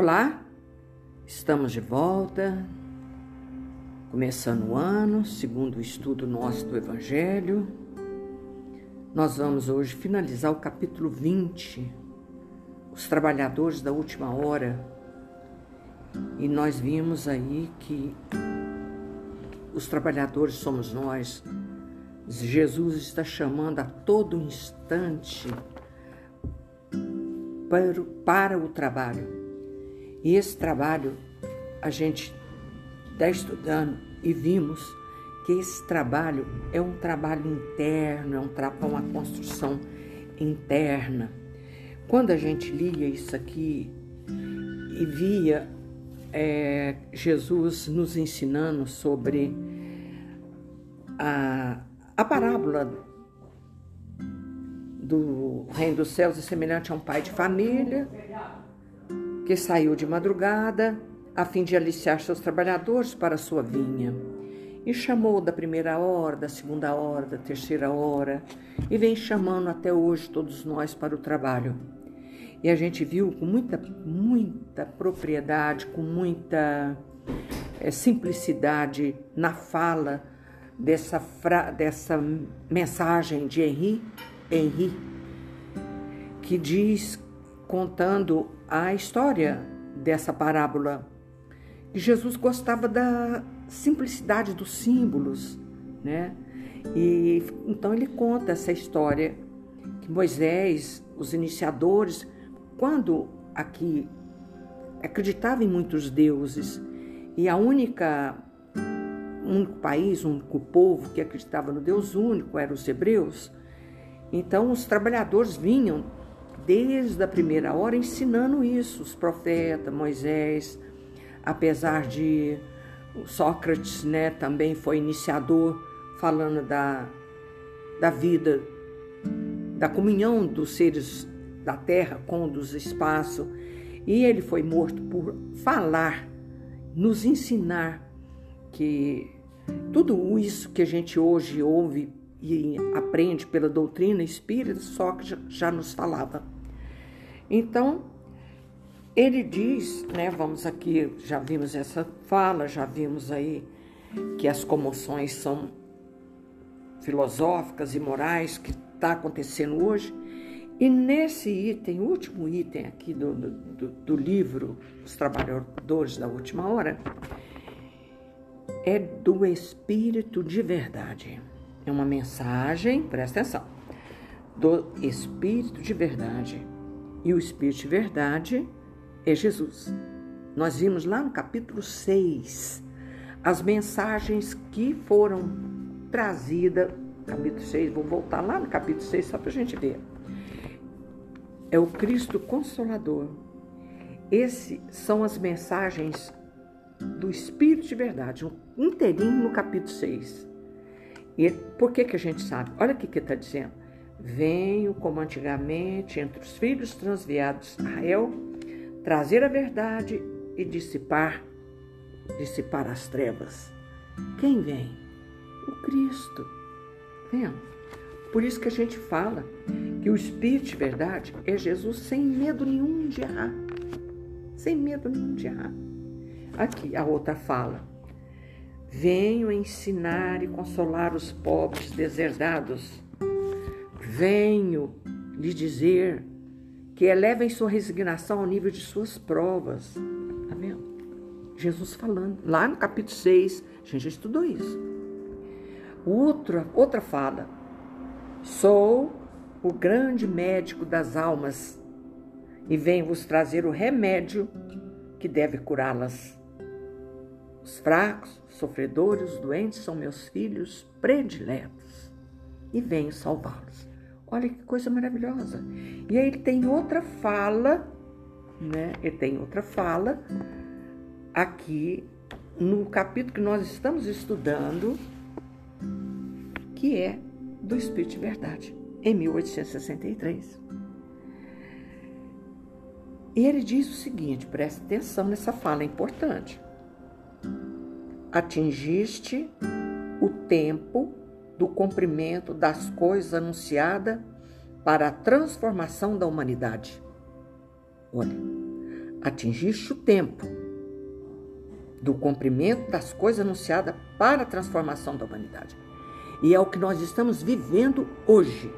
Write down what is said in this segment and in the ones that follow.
Olá, estamos de volta, começando o ano, segundo o estudo nosso do Evangelho. Nós vamos hoje finalizar o capítulo 20, os trabalhadores da última hora. E nós vimos aí que os trabalhadores somos nós. Jesus está chamando a todo instante para, o trabalho. E esse trabalho a gente está estudando e vimos que esse trabalho é um trabalho interno, é um trabalho, uma construção interna. Quando a gente lia isso aqui e via é, Jesus nos ensinando sobre a, a parábola do reino dos céus é semelhante a um pai de família que saiu de madrugada a fim de aliciar seus trabalhadores para sua vinha. E chamou da primeira hora, da segunda hora, da terceira hora, e vem chamando até hoje todos nós para o trabalho. E a gente viu com muita, muita propriedade, com muita é, simplicidade na fala dessa, fra, dessa mensagem de Henri, Henri, que diz, contando a história dessa parábola. E Jesus gostava da simplicidade dos símbolos, né? E então ele conta essa história que Moisés, os iniciadores, quando aqui acreditava em muitos deuses e a única único país, único povo que acreditava no Deus único eram os hebreus. Então os trabalhadores vinham desde a primeira hora ensinando isso, os profetas, Moisés, apesar de Sócrates, né, também foi iniciador, falando da, da vida, da comunhão dos seres da terra com dos espaços, e ele foi morto por falar, nos ensinar que tudo isso que a gente hoje ouve e aprende pela doutrina espírita, Sócrates já nos falava. Então, ele diz, né, vamos aqui, já vimos essa fala, já vimos aí que as comoções são filosóficas e morais que está acontecendo hoje. E nesse item, último item aqui do, do, do livro Os Trabalhadores da Última Hora, é do Espírito de Verdade. É uma mensagem, presta atenção, do Espírito de Verdade e o Espírito de verdade é Jesus. Nós vimos lá no capítulo 6 as mensagens que foram trazidas, capítulo 6, vou voltar lá no capítulo 6 só para a gente ver. É o Cristo Consolador. Esses são as mensagens do Espírito de verdade, um inteirinho no capítulo 6. E por que, que a gente sabe? Olha o que está dizendo. Venho, como antigamente, entre os filhos transviados de Israel, trazer a verdade e dissipar, dissipar as trevas. Quem vem? O Cristo. Vendo? Por isso que a gente fala que o Espírito de verdade é Jesus sem medo nenhum de errar. Sem medo nenhum de errar. Aqui a outra fala. Venho ensinar e consolar os pobres deserdados Venho lhe dizer que elevem sua resignação ao nível de suas provas. Tá vendo? Jesus falando. Lá no capítulo 6, a gente já estudou isso. Outra, outra fala. Sou o grande médico das almas e venho vos trazer o remédio que deve curá-las. Os fracos, os sofredores, os doentes são meus filhos prediletos e venho salvá-los. Olha que coisa maravilhosa. E aí ele tem outra fala, né? Ele tem outra fala aqui no capítulo que nós estamos estudando, que é do Espírito de Verdade, em 1863. E ele diz o seguinte: preste atenção nessa fala, é importante. Atingiste o tempo do cumprimento das coisas anunciadas para a transformação da humanidade. Olha, atingiste o tempo do cumprimento das coisas anunciadas para a transformação da humanidade. E é o que nós estamos vivendo hoje.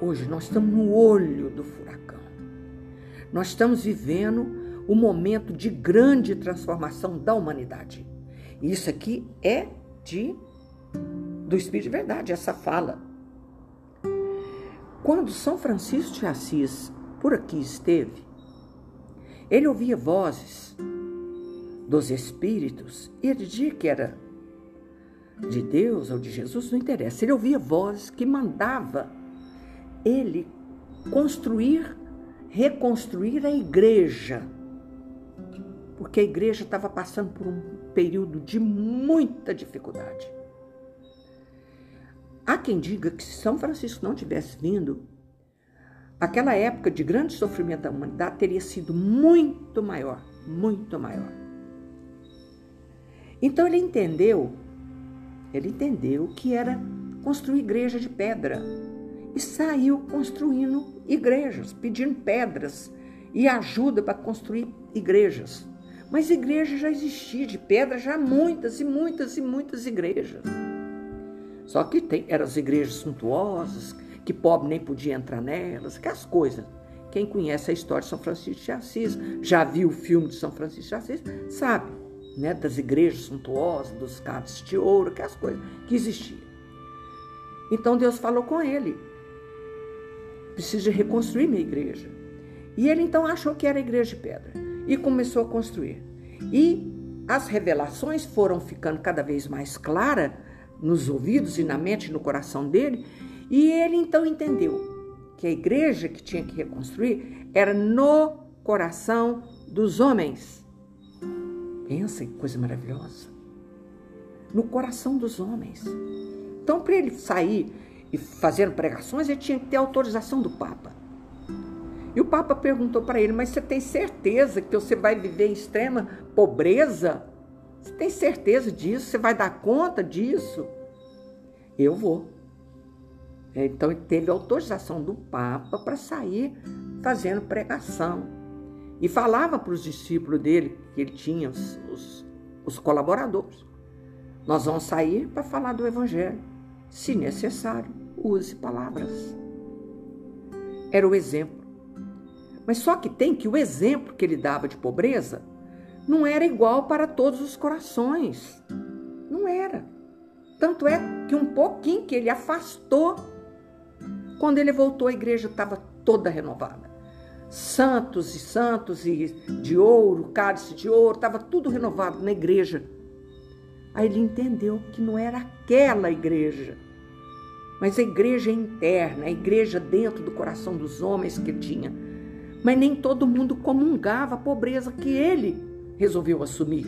Hoje nós estamos no olho do furacão. Nós estamos vivendo um momento de grande transformação da humanidade. Isso aqui é de do Espírito de Verdade, essa fala. Quando São Francisco de Assis por aqui esteve, ele ouvia vozes dos Espíritos e ele dizia que era de Deus ou de Jesus, não interessa. Ele ouvia vozes que mandava ele construir, reconstruir a igreja. Porque a igreja estava passando por um período de muita dificuldade. Há quem diga que se São Francisco não tivesse vindo, aquela época de grande sofrimento da humanidade teria sido muito maior, muito maior. Então ele entendeu, ele entendeu que era construir igreja de pedra e saiu construindo igrejas, pedindo pedras e ajuda para construir igrejas. Mas igreja já existia de pedra, já muitas e muitas e muitas igrejas. Só que tem, eram as igrejas suntuosas, que pobre nem podia entrar nelas, aquelas coisas. Quem conhece a história de São Francisco de Assis, já viu o filme de São Francisco de Assis, sabe, né, das igrejas suntuosas, dos cálices de ouro, aquelas coisas que existiam. Então Deus falou com ele: preciso reconstruir minha igreja. E ele então achou que era igreja de pedra e começou a construir. E as revelações foram ficando cada vez mais claras nos ouvidos e na mente e no coração dele, e ele então entendeu que a igreja que tinha que reconstruir era no coração dos homens. Pensa que coisa maravilhosa. No coração dos homens. Então, para ele sair e fazer pregações, ele tinha que ter autorização do Papa. E o Papa perguntou para ele: Mas você tem certeza que você vai viver em extrema pobreza? Você tem certeza disso? Você vai dar conta disso? Eu vou. É, então ele teve autorização do Papa para sair fazendo pregação. E falava para os discípulos dele, que ele tinha os, os, os colaboradores. Nós vamos sair para falar do Evangelho. Se necessário, use palavras. Era o exemplo. Mas só que tem que o exemplo que ele dava de pobreza não era igual para todos os corações. Não era. Tanto é que um pouquinho que ele afastou, quando ele voltou, a igreja estava toda renovada. Santos e santos e de ouro, cálice de ouro, estava tudo renovado na igreja. Aí ele entendeu que não era aquela igreja, mas a igreja interna, a igreja dentro do coração dos homens que tinha. Mas nem todo mundo comungava a pobreza que ele resolveu assumir.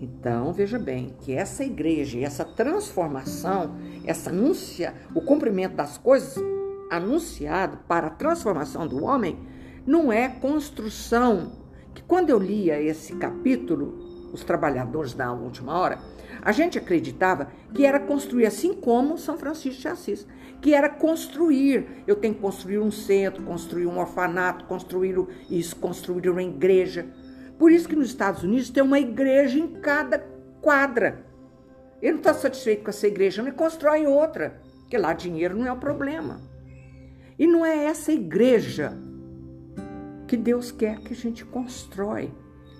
Então, veja bem que essa igreja, essa transformação, essa anúncia, o cumprimento das coisas anunciado para a transformação do homem, não é construção. Que quando eu lia esse capítulo, Os Trabalhadores da Última Hora, a gente acreditava que era construir assim como São Francisco de Assis, que era construir. Eu tenho que construir um centro, construir um orfanato, construir isso, construir uma igreja. Por isso que nos Estados Unidos tem uma igreja em cada quadra. Ele não está satisfeito com essa igreja, não constrói outra, porque lá dinheiro não é o problema. E não é essa igreja que Deus quer que a gente constrói.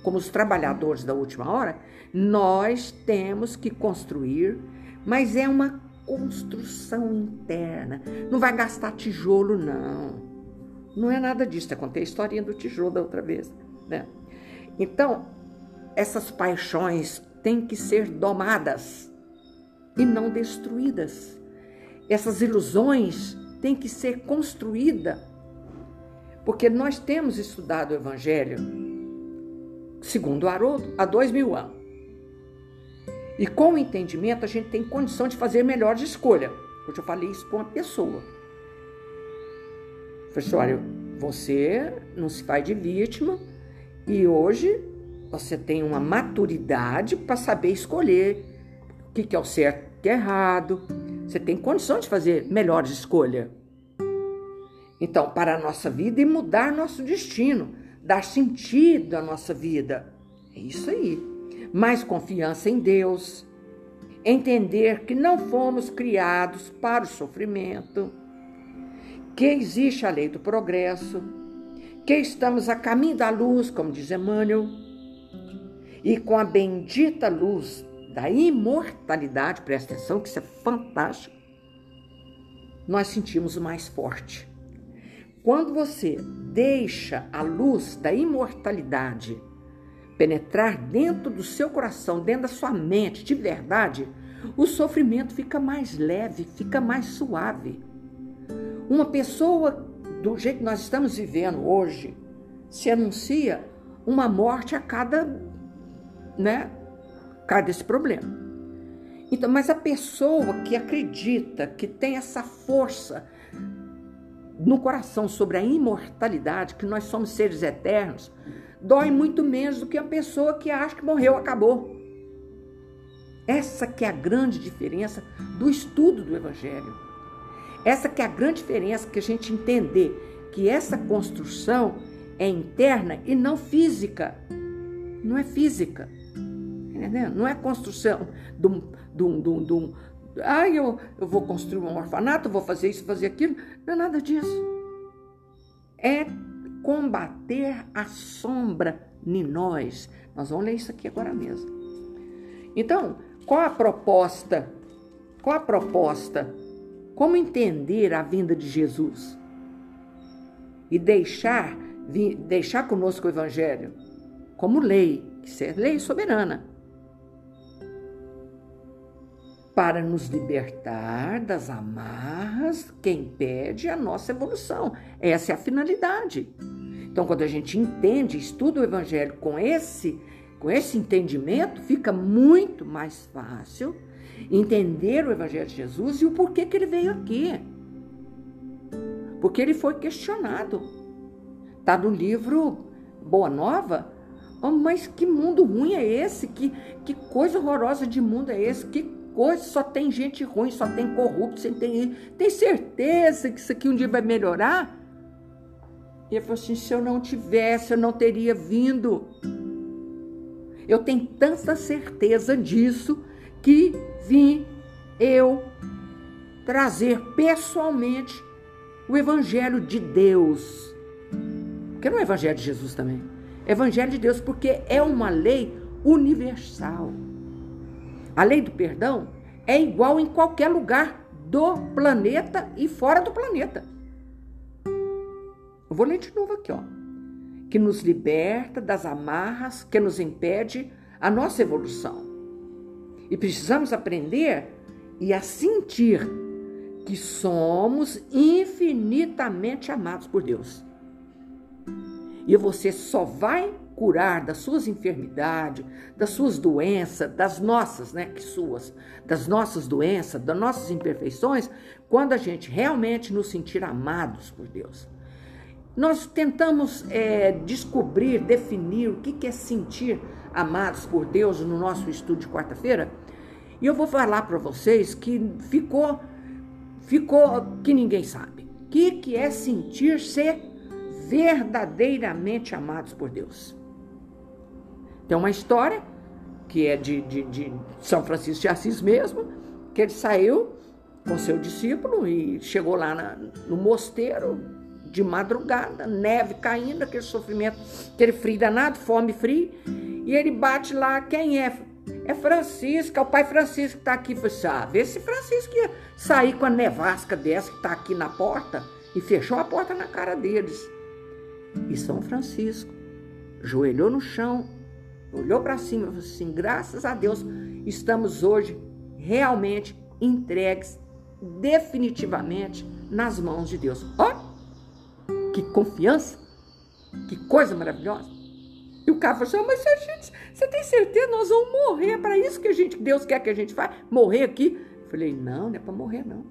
Como os trabalhadores da última hora, nós temos que construir, mas é uma construção interna. Não vai gastar tijolo, não. Não é nada disso. Eu contei a historinha do tijolo da outra vez, né? Então, essas paixões têm que ser domadas e não destruídas. Essas ilusões têm que ser construídas. Porque nós temos estudado o Evangelho, segundo Haroldo, há dois mil anos. E com o entendimento, a gente tem condição de fazer melhores escolhas. Hoje eu falei isso para uma pessoa. Assim, olha, você não se faz de vítima, e hoje você tem uma maturidade para saber escolher o que é o certo e o que é errado. Você tem condição de fazer melhores escolhas. Então, para a nossa vida e mudar nosso destino. dar sentido à nossa vida. É isso aí. Mais confiança em Deus, entender que não fomos criados para o sofrimento, que existe a lei do progresso, que estamos a caminho da luz, como diz Emmanuel, e com a bendita luz da imortalidade, presta atenção que isso é fantástico, nós sentimos mais forte. Quando você deixa a luz da imortalidade penetrar dentro do seu coração, dentro da sua mente, de verdade, o sofrimento fica mais leve, fica mais suave. Uma pessoa do jeito que nós estamos vivendo hoje, se anuncia uma morte a cada, né, cada esse problema. Então, mas a pessoa que acredita, que tem essa força no coração sobre a imortalidade, que nós somos seres eternos, dói muito menos do que a pessoa que acha que morreu, acabou. Essa que é a grande diferença do estudo do evangelho. Essa que é a grande diferença que a gente entender que essa construção é interna e não física. Não é física. Não é construção de um, de um, de ah, eu, eu vou construir um orfanato, vou fazer isso, fazer aquilo. Não é nada disso. É combater a sombra em nós. Nós vamos ler isso aqui agora mesmo. Então, qual a proposta? Qual a proposta? Como entender a vinda de Jesus? E deixar, deixar conosco o Evangelho como lei, que é lei soberana, para nos libertar das amarras que impede a nossa evolução. Essa é a finalidade. Então, quando a gente entende, estuda o Evangelho com esse, com esse entendimento, fica muito mais fácil entender o Evangelho de Jesus e o porquê que ele veio aqui. Porque ele foi questionado. Está no livro Boa Nova. Oh, mas que mundo ruim é esse? Que, que coisa horrorosa de mundo é esse? Que coisa, só tem gente ruim, só tem corrupto, você tem, tem certeza que isso aqui um dia vai melhorar? E ele falou assim: se eu não tivesse, eu não teria vindo. Eu tenho tanta certeza disso que vim eu trazer pessoalmente o Evangelho de Deus. Porque não é o Evangelho de Jesus também. É Evangelho de Deus, porque é uma lei universal. A lei do perdão é igual em qualquer lugar do planeta e fora do planeta. Eu vou ler de novo aqui, ó. Que nos liberta das amarras que nos impede a nossa evolução. E precisamos aprender e a sentir que somos infinitamente amados por Deus. E você só vai curar das suas enfermidades, das suas doenças, das nossas, né, que suas, das nossas doenças, das nossas imperfeições, quando a gente realmente nos sentir amados por Deus. Nós tentamos é, descobrir, definir o que é sentir amados por Deus no nosso estudo de quarta-feira. E eu vou falar para vocês que ficou, ficou que ninguém sabe. O que, que é sentir ser verdadeiramente amados por Deus? Tem uma história que é de, de, de São Francisco de Assis mesmo, que ele saiu com seu discípulo e chegou lá na, no mosteiro de madrugada, neve caindo, aquele sofrimento, aquele frio danado, fome frio, e ele bate lá, quem é? É Francisco, é o pai Francisco que está aqui. Vê se Francisco ia sair com a nevasca dessa que está aqui na porta, e fechou a porta na cara deles. E São Francisco joelhou no chão, olhou para cima e falou assim: graças a Deus, estamos hoje realmente entregues definitivamente nas mãos de Deus. Olha! Que confiança! Que coisa maravilhosa! O cara falou assim: mas a gente, você tem certeza? Nós vamos morrer. É para isso que a gente, Deus quer que a gente faça? Morrer aqui? Falei: não, não é para morrer, não.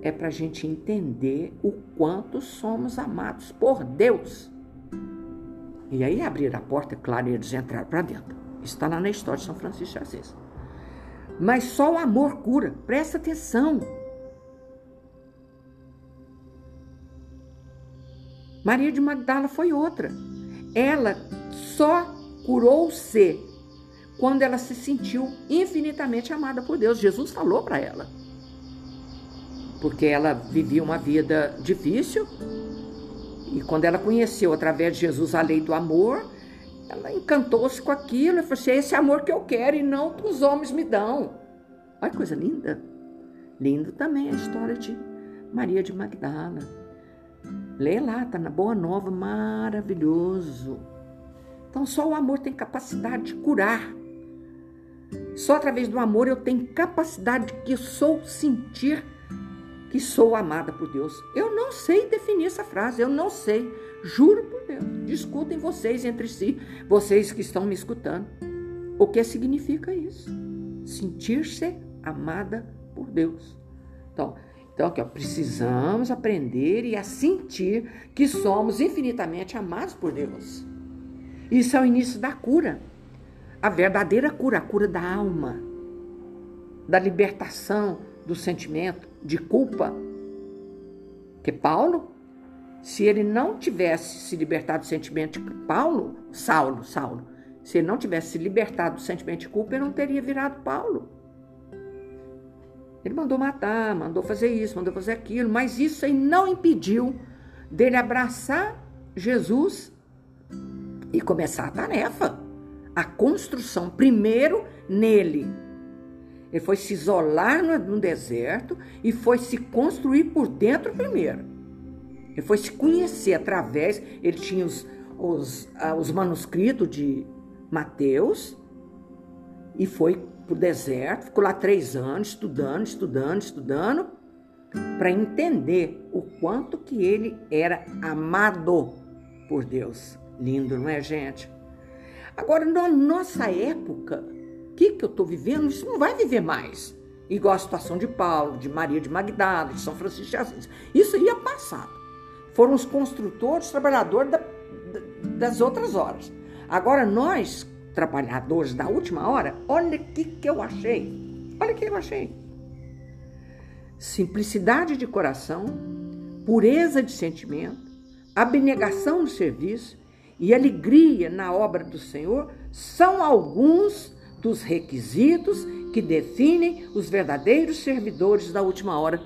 É para a gente entender o quanto somos amados por Deus. E aí abriram a porta, claro, e eles entraram para dentro. Isso está lá na história de São Francisco de Assis. Mas só o amor cura. Presta atenção. Maria de Magdala foi outra. Ela só curou-se quando ela se sentiu infinitamente amada por Deus. Jesus falou para ela. Porque ela vivia uma vida difícil e quando ela conheceu através de Jesus a lei do amor, ela encantou-se com aquilo e falou assim: é esse amor que eu quero e não que os homens me dão. Olha que coisa linda. Lindo também a história de Maria de Magdala. Lê lá, tá na Boa Nova, maravilhoso. Então só o amor tem capacidade de curar. Só através do amor eu tenho capacidade de que sou sentir que sou amada por Deus. Eu não sei definir essa frase, eu não sei. Juro por Deus. Discutem vocês entre si, vocês que estão me escutando. O que significa isso? Sentir-se amada por Deus. Então, então aqui, ó, precisamos aprender e a sentir que somos infinitamente amados por Deus. Isso é o início da cura. A verdadeira cura, a cura da alma, da libertação do sentimento de culpa. Que Paulo, se ele não tivesse se libertado do sentimento de Paulo, Saulo, Saulo, se ele não tivesse se libertado do sentimento de culpa, ele não teria virado Paulo. Ele mandou matar, mandou fazer isso, mandou fazer aquilo, mas isso aí não impediu dele abraçar Jesus e começar a tarefa, a construção primeiro nele. Ele foi se isolar no deserto e foi se construir por dentro primeiro. Ele foi se conhecer através, ele tinha os, os, ah, os manuscritos de Mateus e foi para o deserto, ficou lá três anos estudando, estudando, estudando, para entender o quanto que ele era amado por Deus. Lindo, não é, gente? Agora, na nossa época, o que, que eu estou vivendo? Isso não vai viver mais. Igual a situação de Paulo, de Maria de Magdala, de São Francisco de Assis. Isso ia passado. Foram os construtores, trabalhadores da, das outras horas. Agora, nós, trabalhadores da última hora, olha o que, que eu achei. Olha o que eu achei. Simplicidade de coração, pureza de sentimento, abnegação no serviço e alegria na obra do Senhor são alguns dos requisitos que definem os verdadeiros servidores da última hora.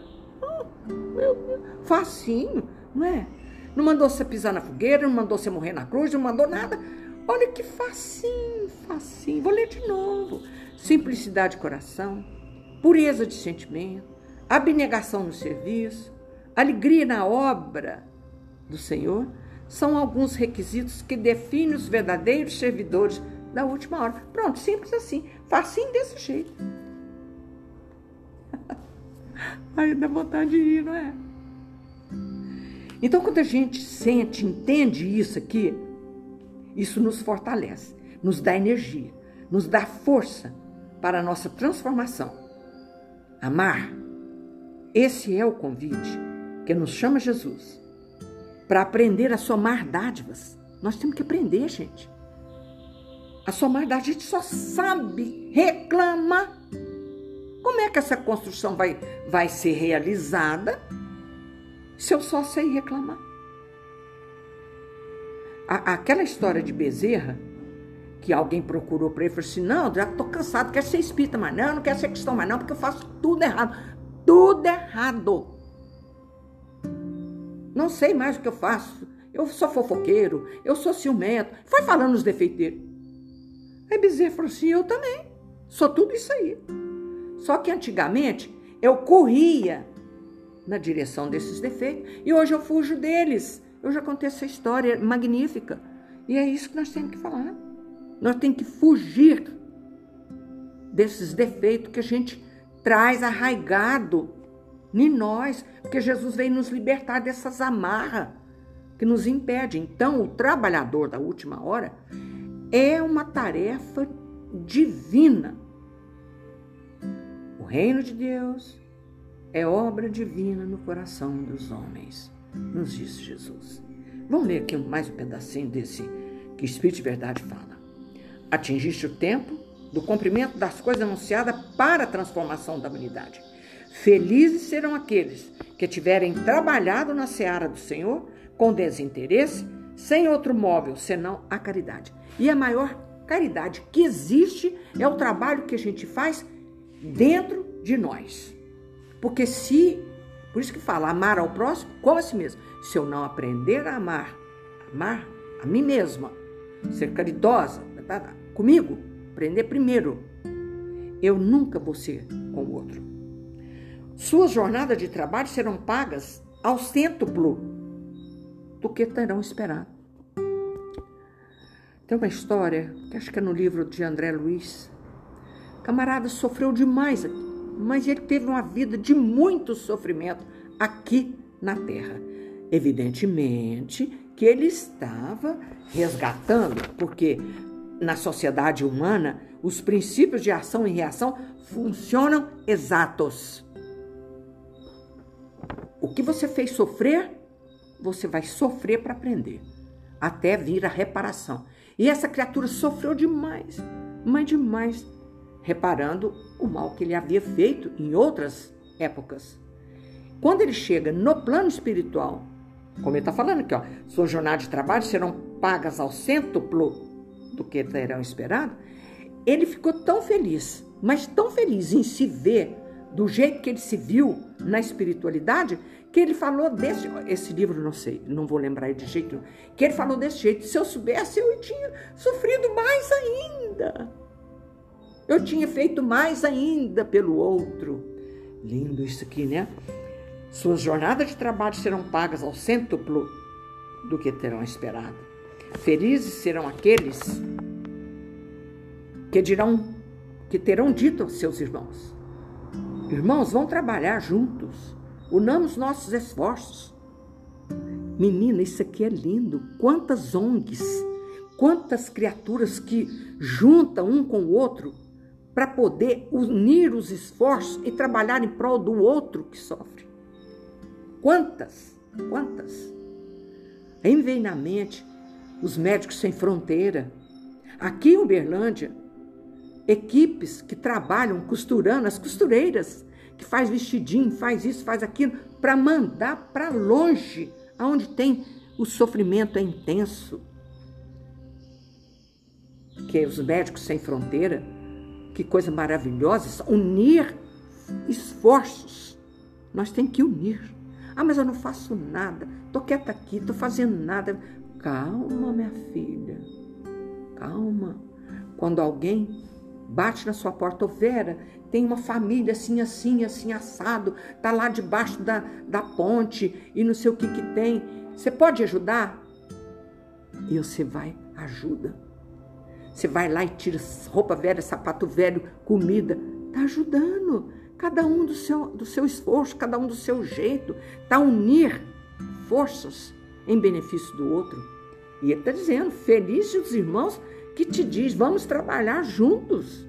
Hum, facinho, não é? Não mandou você pisar na fogueira, não mandou você morrer na cruz, não mandou nada. Olha que facinho, facinho. Vou ler de novo. Simplicidade de coração, pureza de sentimento, abnegação no serviço, alegria na obra do Senhor são alguns requisitos que definem os verdadeiros servidores da última hora. Pronto, simples assim, facinho desse jeito. Aí dá vontade de ir, não é? Então, quando a gente sente, entende isso aqui, isso nos fortalece, nos dá energia, nos dá força para a nossa transformação. Amar, esse é o convite que nos chama Jesus para aprender a somar dádivas. Nós temos que aprender, gente. A somar dádivas, a gente só sabe reclamar. Como é que essa construção vai, vai ser realizada se eu só sei reclamar? a, aquela história de Bezerra, que alguém procurou para ele e falou assim: não, já estou cansado, quero ser espírita mais não, não quero ser cristão mais não, porque eu faço tudo errado. Tudo errado. Não sei mais o que eu faço. Eu sou fofoqueiro, eu sou ciumento. Foi falando os defeitos dele. Aí Bezerra falou assim: eu também. Sou tudo isso aí. Só que antigamente eu corria na direção desses defeitos e hoje eu fujo deles. Eu já contei essa história magnífica. E é isso que nós temos que falar. Nós temos que fugir desses defeitos que a gente traz arraigado em nós, porque Jesus veio nos libertar dessas amarras que nos impedem. Então, o trabalhador da última hora é uma tarefa divina. O reino de Deus é obra divina no coração dos homens nos disse Jesus. Vamos ler aqui mais um pedacinho desse que Espírito de Verdade fala. Atingiste o tempo do cumprimento das coisas anunciadas para a transformação da humanidade. Felizes serão aqueles que tiverem trabalhado na seara do Senhor com desinteresse, sem outro móvel senão a caridade. E a maior caridade que existe é o trabalho que a gente faz dentro de nós. Porque se, por isso que fala, amar ao próximo como a si mesmo. Se eu não aprender a amar, amar a mim mesma, ser caridosa tá, tá, comigo, aprender primeiro, eu nunca vou ser com o outro. Suas jornadas de trabalho serão pagas ao cêntuplo do que terão esperado. Tem uma história, que acho que é no livro de André Luiz. O camarada sofreu demais, mas ele teve uma vida de muito sofrimento aqui na Terra. Evidentemente que ele estava resgatando, porque na sociedade humana os princípios de ação e reação funcionam exatos. O que você fez sofrer, você vai sofrer para aprender, até vir a reparação. E essa criatura sofreu demais, mas demais, reparando o mal que ele havia feito em outras épocas. Quando ele chega no plano espiritual, como ele está falando aqui, ó, sua jornada de trabalho serão pagas ao cêntuplo do que terão esperado, ele ficou tão feliz, mas tão feliz em se ver do jeito que ele se viu na espiritualidade, que ele falou desse. Esse livro não sei, não vou lembrar de jeito nenhum. Que ele falou desse jeito. Se eu soubesse, eu tinha sofrido mais ainda. Eu tinha feito mais ainda pelo outro. Lindo isso aqui, né? Suas jornadas de trabalho serão pagas ao cêntuplo do que terão esperado. Felizes serão aqueles que dirão, que terão dito aos seus irmãos: Irmãos, vão trabalhar juntos, unamos nossos esforços. Menina, isso aqui é lindo. Quantas ONGs, quantas criaturas que juntam um com o outro para poder unir os esforços e trabalhar em prol do outro que sofre. Quantas, quantas? Aí vem na mente os médicos sem fronteira. Aqui em Uberlândia, equipes que trabalham costurando, as costureiras, que faz vestidinho, faz isso, faz aquilo, para mandar para longe, aonde tem o sofrimento é intenso. Que é os médicos sem fronteira, que coisa maravilhosa, unir esforços. Nós temos que unir. Ah, mas eu não faço nada, tô quieta aqui, tô fazendo nada. Calma, minha filha, calma. Quando alguém bate na sua porta, ô Vera, tem uma família assim, assim, assim, assado, tá lá debaixo da, da ponte e não sei o que que tem. Você pode ajudar? E você vai, ajuda. Você vai lá e tira roupa velha, sapato velho, comida. Tá ajudando. Cada um do seu, do seu esforço, cada um do seu jeito. Tá unir forças em benefício do outro. E ele está dizendo: felizes os irmãos que te diz, vamos trabalhar juntos.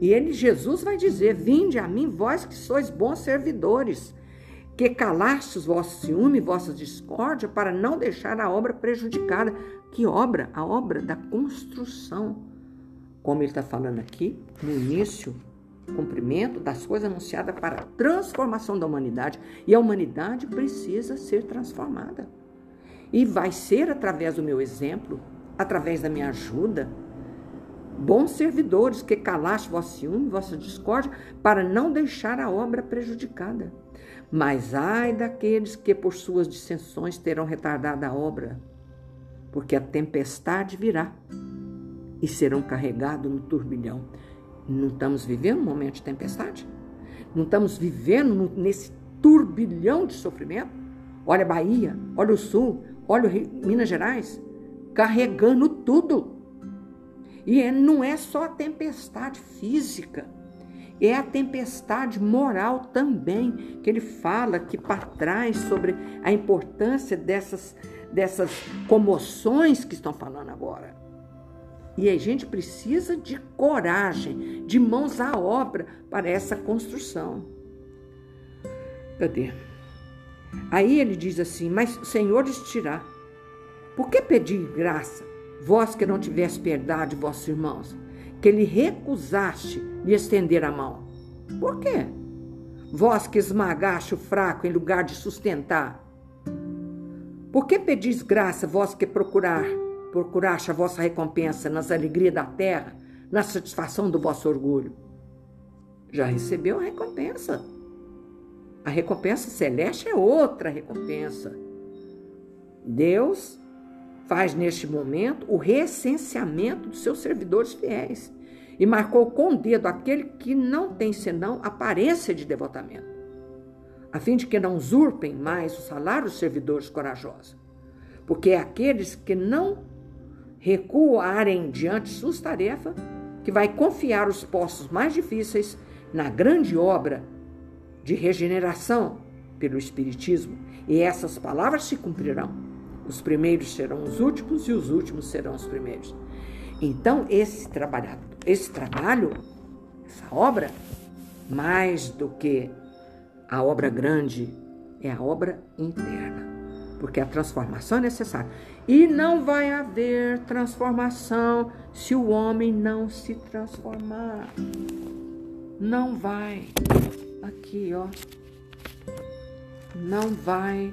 E ele, Jesus, vai dizer: Vinde a mim, vós que sois bons servidores, que calastes vosso ciúme, vossa discórdia, para não deixar a obra prejudicada. Que obra? A obra da construção. Como ele está falando aqui, no início, cumprimento das coisas anunciadas para a transformação da humanidade. E a humanidade precisa ser transformada. E vai ser através do meu exemplo, através da minha ajuda, bons servidores que calaste vosso ciúme, vossa discórdia, para não deixar a obra prejudicada. Mas ai daqueles que por suas dissensões terão retardado a obra, porque a tempestade virá e serão carregados no turbilhão. Não estamos vivendo um momento de tempestade? Não estamos vivendo nesse turbilhão de sofrimento? Olha a Bahia, olha o Sul, olha Minas Gerais, carregando tudo. E é, não é só a tempestade física, é a tempestade moral também, que ele fala que para trás sobre a importância dessas, dessas comoções que estão falando agora. E a gente precisa de coragem, de mãos à obra para essa construção. Cadê? Aí ele diz assim: Mas o Senhor lhes dirá: Por que pedir graça, vós que não tivesse piedade de vossos irmãos, que lhe recusaste de estender a mão? Por quê? Vós que esmagaste o fraco em lugar de sustentar. Por que pedis graça, vós que procurar, procuraste a vossa recompensa nas alegrias da terra, na satisfação do vosso orgulho? Já recebeu a recompensa. A recompensa celeste é outra recompensa. Deus faz neste momento o reessenciamento dos seus servidores fiéis e marcou com o dedo aquele que não tem senão aparência de devotamento, a fim de que não usurpem mais o salário dos servidores corajosos, porque é aqueles que não recuarem diante de suas tarefas que vai confiar os postos mais difíceis na grande obra de regeneração pelo Espiritismo, e essas palavras se cumprirão. Os primeiros serão os últimos e os últimos serão os primeiros. Então, esse trabalho, esse trabalho, essa obra, mais do que a obra grande, é a obra interna. Porque a transformação é necessária. E não vai haver transformação se o homem não se transformar. Não vai. Aqui, ó. Não vai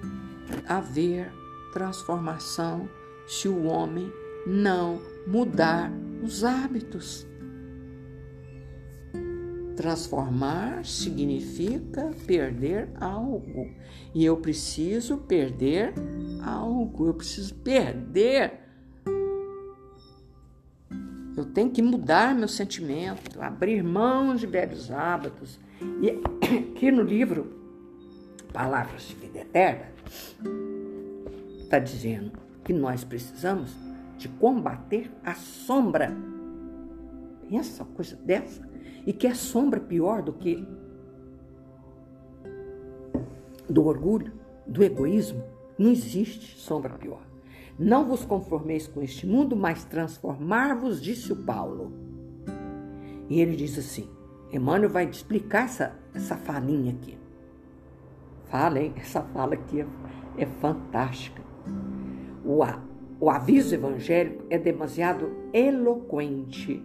haver transformação se o homem não mudar os hábitos. Transformar significa perder algo. E eu preciso perder algo. Eu preciso perder. Tenho que mudar meu sentimento, abrir mão de velhos hábitos. E aqui no livro Palavras de Vida Eterna, está dizendo que nós precisamos de combater a sombra. Pensa uma coisa dessa. E que é sombra pior do que do orgulho, do egoísmo. Não existe sombra pior. Não vos conformeis com este mundo, mas transformar-vos, disse o Paulo. E ele diz assim: Emmanuel vai explicar essa, essa falinha aqui. Fala, hein? Essa fala aqui é, é fantástica. O, o aviso evangélico é demasiado eloquente.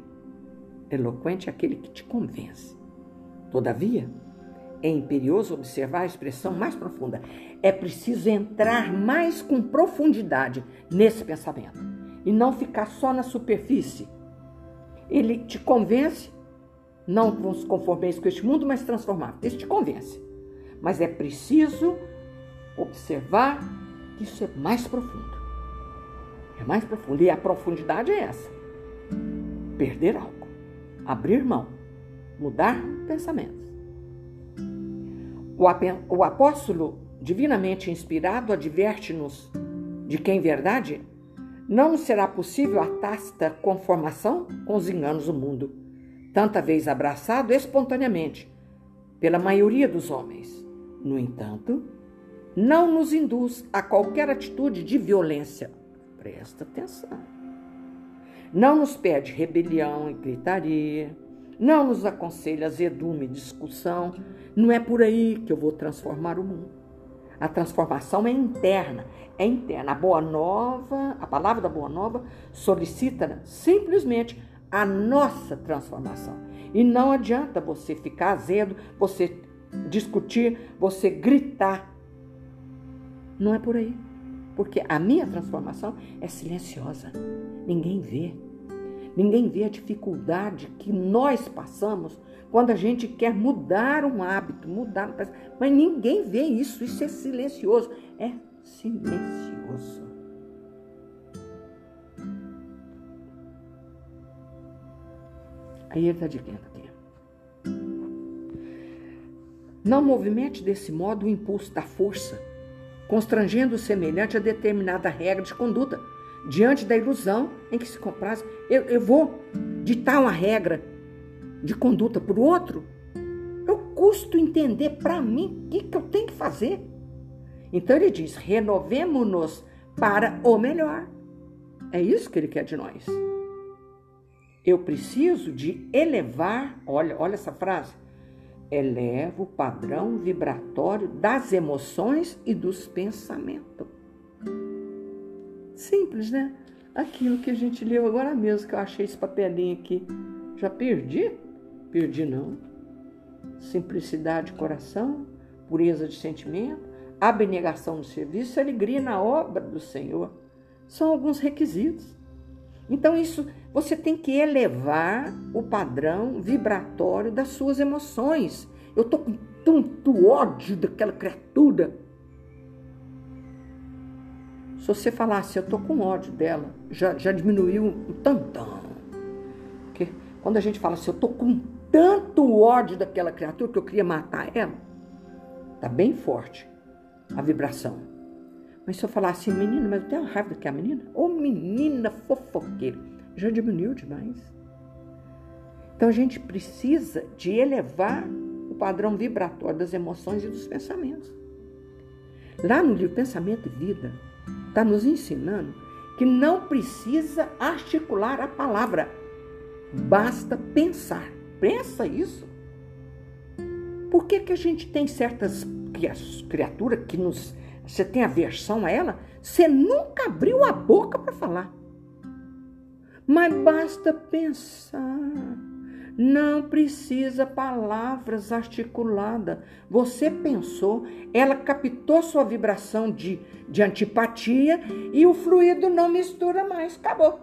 Eloquente é aquele que te convence. Todavia, é imperioso observar a expressão mais profunda. É preciso entrar mais com profundidade nesse pensamento e não ficar só na superfície. Ele te convence, não vos conformeis com este mundo, mas transformar. Ele te convence. Mas é preciso observar que isso é mais profundo. É mais profundo. E a profundidade é essa: perder algo, abrir mão, mudar pensamentos. O apóstolo, divinamente inspirado, adverte-nos de que, em verdade, não será possível a tácita conformação com os enganos do mundo, tanta vez abraçado espontaneamente pela maioria dos homens. No entanto, não nos induz a qualquer atitude de violência. Presta atenção. Não nos pede rebelião e gritaria. Não nos aconselha azedume discussão. Não é por aí que eu vou transformar o mundo. A transformação é interna, é interna. A boa nova, a palavra da boa nova solicita simplesmente a nossa transformação. E não adianta você ficar azedo, você discutir, você gritar não é por aí. Porque a minha transformação é silenciosa. Ninguém vê. Ninguém vê a dificuldade que nós passamos quando a gente quer mudar um hábito, mudar. Mas ninguém vê isso. Isso é silencioso. É silencioso. Aí ele está dizendo aqui. Não movimente desse modo o impulso da força constrangendo o semelhante a determinada regra de conduta, diante da ilusão em que se compraz. Eu, eu vou ditar uma regra de conduta para o outro, eu custo entender para mim o que, que eu tenho que fazer. Então ele diz: renovemo-nos para o melhor. É isso que ele quer de nós. Eu preciso de elevar, olha, olha essa frase, eleva o padrão vibratório das emoções e dos pensamentos. Simples, né? Aquilo que a gente leu agora mesmo, que eu achei esse papelinho aqui. Já perdi? Perdi não. Simplicidade de coração, pureza de sentimento, abnegação no serviço, alegria na obra do Senhor. São alguns requisitos. Então, isso você tem que elevar o padrão vibratório das suas emoções. Eu estou com tanto ódio daquela criatura. Se você falasse, eu estou com ódio dela, já, já diminuiu um tantão. Porque quando a gente fala assim, eu estou com tanto ódio daquela criatura que eu queria matar ela, tá bem forte a vibração. Mas se eu falar assim, menina, mas eu tenho raiva daquela menina, ô menina fofoqueira, já diminuiu demais. Então a gente precisa de elevar o padrão vibratório das emoções e dos pensamentos. Lá no livro Pensamento e Vida, está nos ensinando que não precisa articular a palavra, basta pensar. Pensa isso. Por que, que a gente tem certas criaturas que nos. Você tem aversão a ela? Você nunca abriu a boca para falar. Mas basta pensar. Não precisa palavras articuladas. Você pensou, ela captou sua vibração de, de antipatia e o fluido não mistura mais. Acabou.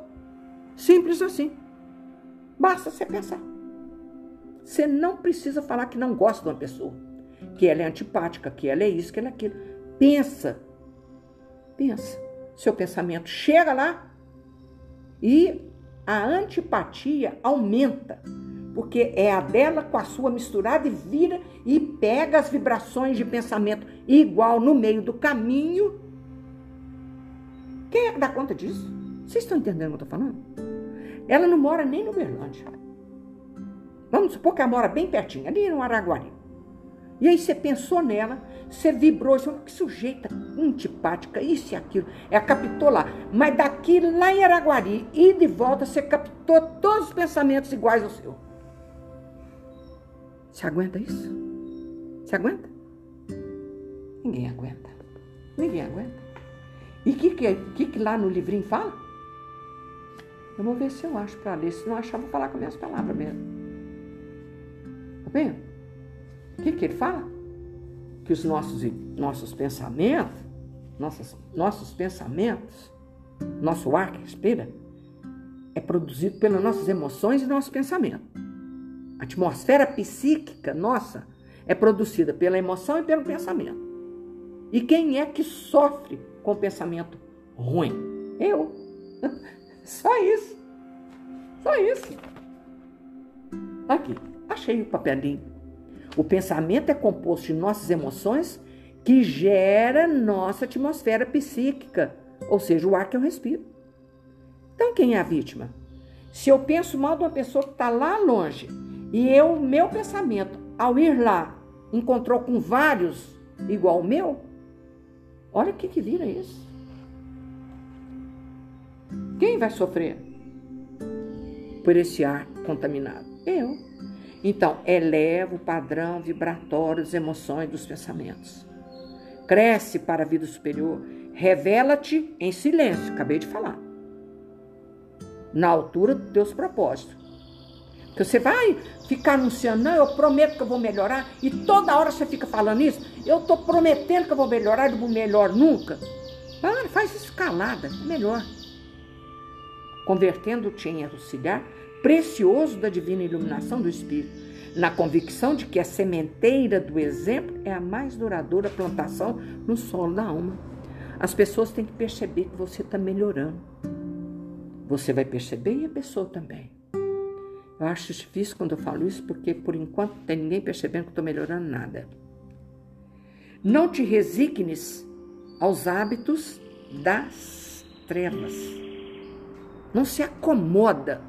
Simples assim. Basta você pensar. Você não precisa falar que não gosta de uma pessoa, que ela é antipática, que ela é isso, que ela é aquilo. Pensa. Pensa. Seu pensamento chega lá e a antipatia aumenta porque é a dela com a sua misturada e vira e pega as vibrações de pensamento igual no meio do caminho. Quem é que dá conta disso? Vocês estão entendendo o que eu estou falando? Ela não mora nem no Berlândia. Vamos supor que ela mora bem pertinho, ali no Araguari. E aí você pensou nela, você vibrou, você falou, que sujeita antipática, isso e aquilo. Ela captou lá. Mas daqui, lá em Araguari, e de volta, você captou todos os pensamentos iguais ao seu. Você aguenta isso? Você aguenta? Ninguém aguenta. Ninguém aguenta. E o que, que, que, lá no livrinho fala? Eu vou ver se eu acho para ler. Se não achar, vou falar com minhas palavras mesmo. Tá vendo? O que, que ele fala? Que os nossos, nossos pensamentos, nossos, nossos pensamentos, nosso ar que respira, é produzido pelas nossas emoções e nossos pensamentos. A atmosfera psíquica nossa é produzida pela emoção e pelo pensamento. E quem é que sofre com pensamento ruim? Eu. Só isso. Só isso. Aqui, achei o papelinho. O pensamento é composto de nossas emoções que gera nossa atmosfera psíquica, ou seja, o ar que eu respiro. Então, quem é a vítima? Se eu penso mal de uma pessoa que está lá longe e eu, meu pensamento, ao ir lá, encontrou com vários igual o meu, olha o que, que vira isso. Quem vai sofrer por esse ar contaminado? Eu. Então, eleva o padrão vibratório das emoções dos pensamentos. Cresce para a vida superior. Revela-te em silêncio. Acabei de falar. Na altura dos teus propósitos. Que você vai ficar anunciando, não, eu prometo que eu vou melhorar, e toda hora você fica falando isso, eu estou prometendo que eu vou melhorar e não melhor nunca. Para, faz isso calada, é melhor. Convertendo-te em auxiliar precioso da divina iluminação do Espírito, na convicção de que a sementeira do exemplo é a mais duradoura plantação no solo da alma. As pessoas têm que perceber que você está melhorando. Você vai perceber e a pessoa também. Eu acho difícil quando eu falo isso, porque por enquanto não tem ninguém percebendo que estou melhorando nada. Não te resignes aos hábitos das trevas. Não se acomoda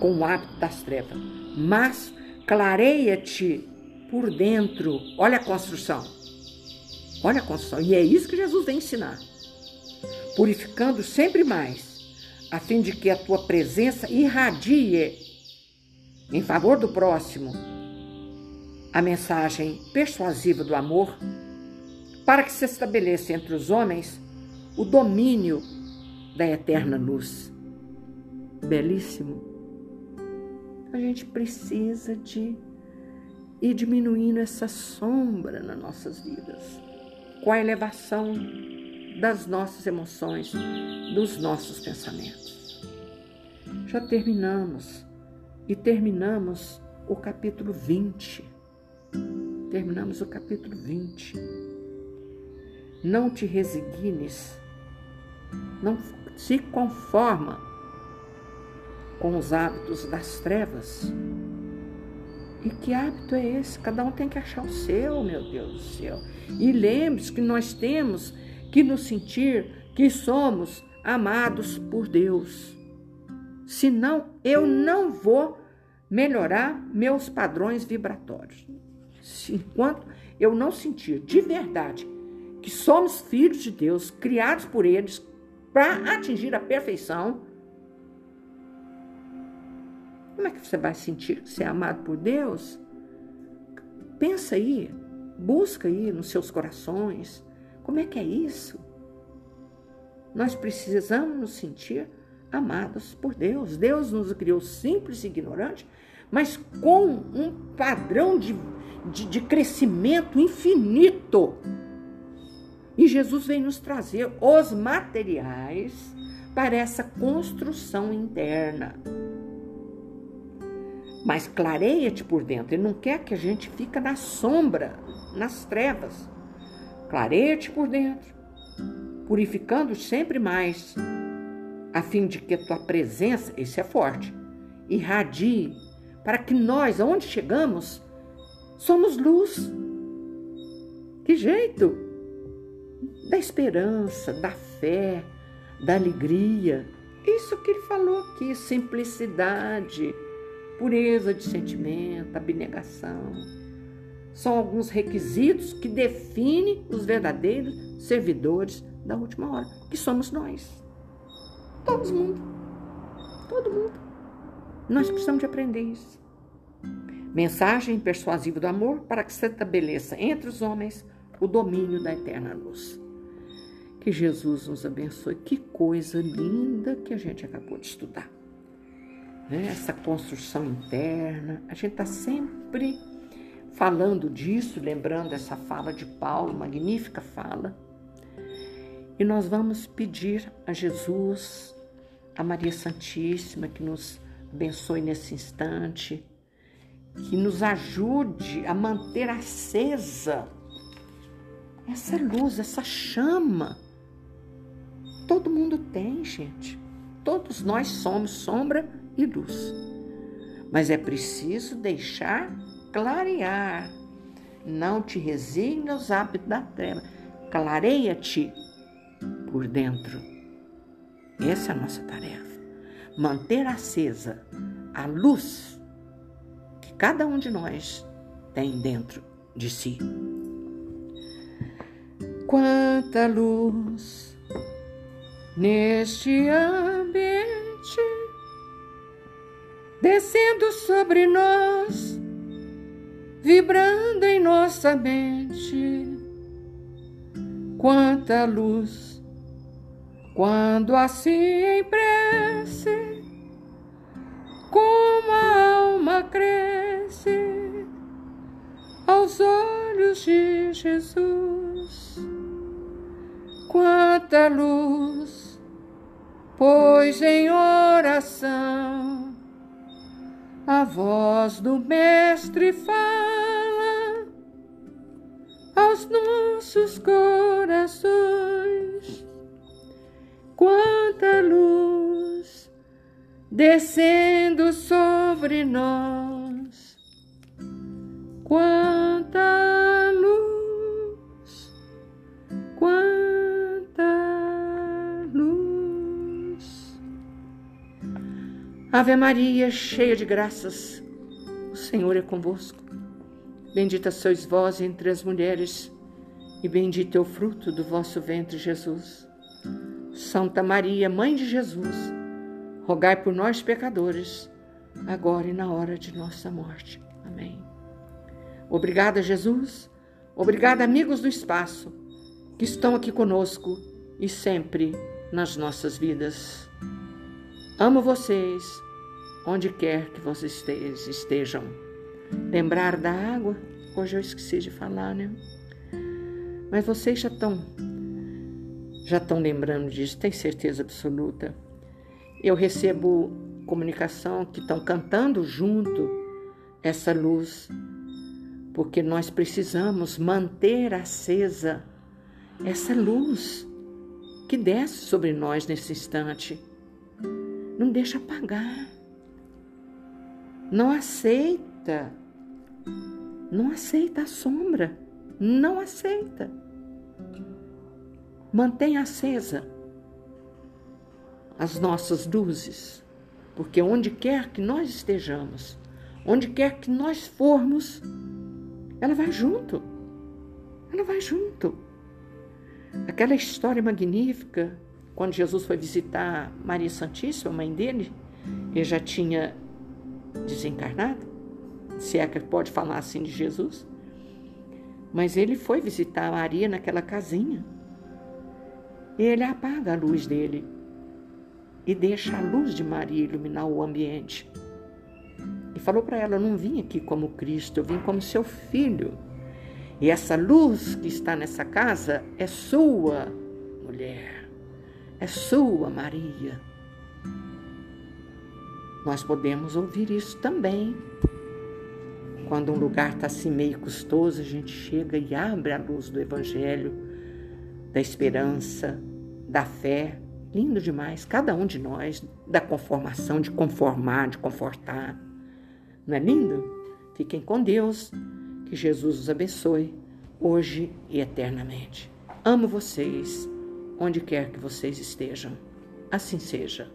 com o hábito das trevas, mas clareia-te por dentro. Olha a construção. Olha a construção. E é isso que Jesus vem ensinar. Purificando sempre mais a fim de que a tua presença irradie em favor do próximo a mensagem persuasiva do amor, para que se estabeleça entre os homens o domínio da eterna luz. Belíssimo. A gente precisa de ir diminuindo essa sombra nas nossas vidas. com a elevação das nossas emoções, dos nossos pensamentos. Já terminamos e terminamos o capítulo 20. Terminamos o capítulo 20. Não te resignes, não se conforma com os hábitos das trevas. E que hábito é esse? Cada um tem que achar o seu, meu Deus do céu. E lembre-se que nós temos que nos sentir que somos amados por Deus. Senão, eu não vou melhorar meus padrões vibratórios. Enquanto eu não sentir de verdade que somos filhos de Deus, criados por eles para atingir a perfeição, como é que você vai sentir ser amado por Deus? Pensa aí, busca aí nos seus corações. Como é que é isso? Nós precisamos nos sentir amados por Deus. Deus nos criou simples e ignorante, mas com um padrão de, de, de crescimento infinito. E Jesus vem nos trazer os materiais para essa construção interna mas clareia-te por dentro. Ele não quer que a gente fique na sombra, nas trevas. Clareia-te por dentro, purificando sempre mais, a fim de que a tua presença, esse é forte, irradie, para que nós, aonde chegamos, somos luz. Que jeito? Da esperança, da fé, da alegria. Isso que ele falou aqui, simplicidade pureza de sentimento, abnegação. São alguns requisitos que definem os verdadeiros servidores da última hora, que somos nós. Todo mundo. Todo mundo. Nós precisamos de aprender isso. Mensagem persuasiva do amor para que se estabeleça entre os homens o domínio da eterna luz. Que Jesus nos abençoe. Que coisa linda que a gente acabou de estudar essa construção interna. A gente está sempre falando disso, lembrando essa fala de Paulo, magnífica fala. E nós vamos pedir a Jesus, a Maria Santíssima, que nos abençoe nesse instante, que nos ajude a manter acesa essa luz, essa chama. Todo mundo tem, gente. Todos nós somos sombra e luz. Mas é preciso deixar clarear. Não te resigna aos hábitos da treva. Clareia-te por dentro. Essa é a nossa tarefa. Manter acesa a luz que cada um de nós tem dentro de si. Quanta luz neste ambiente descendo sobre nós, vibrando em nossa mente. Quanta luz, quando assim em prece, como a alma cresce aos olhos de Jesus. Quanta luz, pois em oração a voz do Mestre fala aos nossos corações. Quanta luz descendo sobre nós. Quanta luz, quanta Ave Maria, cheia de graças, o Senhor é convosco. Bendita sois vós entre as mulheres, e bendito é o fruto do vosso ventre, Jesus. Santa Maria, Mãe de Jesus, rogai por nós, pecadores, agora e na hora de nossa morte. Amém. Obrigada, Jesus. Obrigada, amigos do espaço, que estão aqui conosco e sempre nas nossas vidas. Amo vocês, onde quer que vocês estejam. Lembrar da água? Hoje eu esqueci de falar, né? Mas vocês já estão já estão lembrando disso, tem certeza absoluta. Eu recebo comunicação que estão cantando junto essa luz, porque nós precisamos manter acesa essa luz que desce sobre nós nesse instante. Não deixa apagar. Não aceita. Não aceita a sombra. Não aceita. Mantenha acesa as nossas luzes, porque onde quer que nós estejamos, onde quer que nós formos, ela vai junto. Ela vai junto. Aquela história magnífica, quando Jesus foi visitar Maria Santíssima, mãe dele, ele já tinha desencarnado, se é que pode falar assim de Jesus. Mas ele foi visitar Maria naquela casinha ele apaga a luz dele e deixa a luz de Maria iluminar o ambiente. E falou para ela: Eu não vim aqui como Cristo, eu vim como seu filho. E essa luz que está nessa casa é sua, mulher, é sua, Maria. Nós podemos ouvir isso também. Quando um lugar está assim meio custoso, a gente chega e abre a luz do Evangelho, da esperança, da fé, lindo demais, cada um de nós, da conformação, de conformar, de confortar. Não é lindo? Fiquem com Deus, que Jesus os abençoe, hoje e eternamente. Amo vocês, onde quer que vocês estejam. Assim seja.